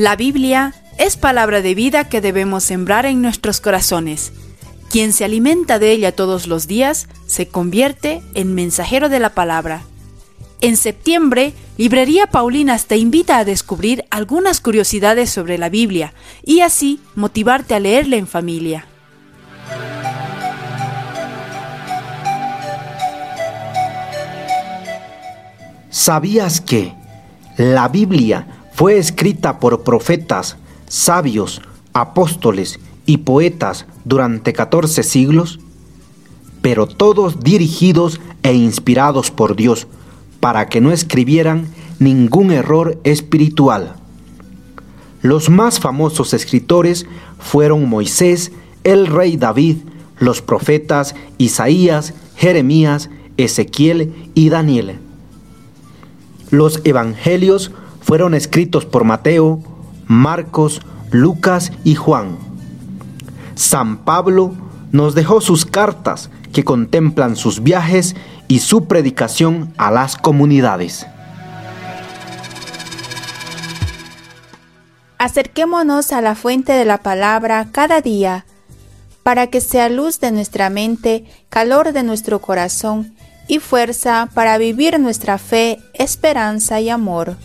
La Biblia es palabra de vida que debemos sembrar en nuestros corazones. Quien se alimenta de ella todos los días se convierte en mensajero de la palabra. En septiembre, Librería Paulinas te invita a descubrir algunas curiosidades sobre la Biblia y así motivarte a leerla en familia. ¿Sabías que la Biblia fue escrita por profetas, sabios, apóstoles y poetas durante 14 siglos? Pero todos dirigidos e inspirados por Dios para que no escribieran ningún error espiritual. Los más famosos escritores fueron Moisés, el rey David, los profetas Isaías, Jeremías, Ezequiel y Daniel. Los evangelios fueron escritos por Mateo, Marcos, Lucas y Juan. San Pablo nos dejó sus cartas que contemplan sus viajes y su predicación a las comunidades. Acerquémonos a la fuente de la palabra cada día, para que sea luz de nuestra mente, calor de nuestro corazón y fuerza para vivir nuestra fe, esperanza y amor.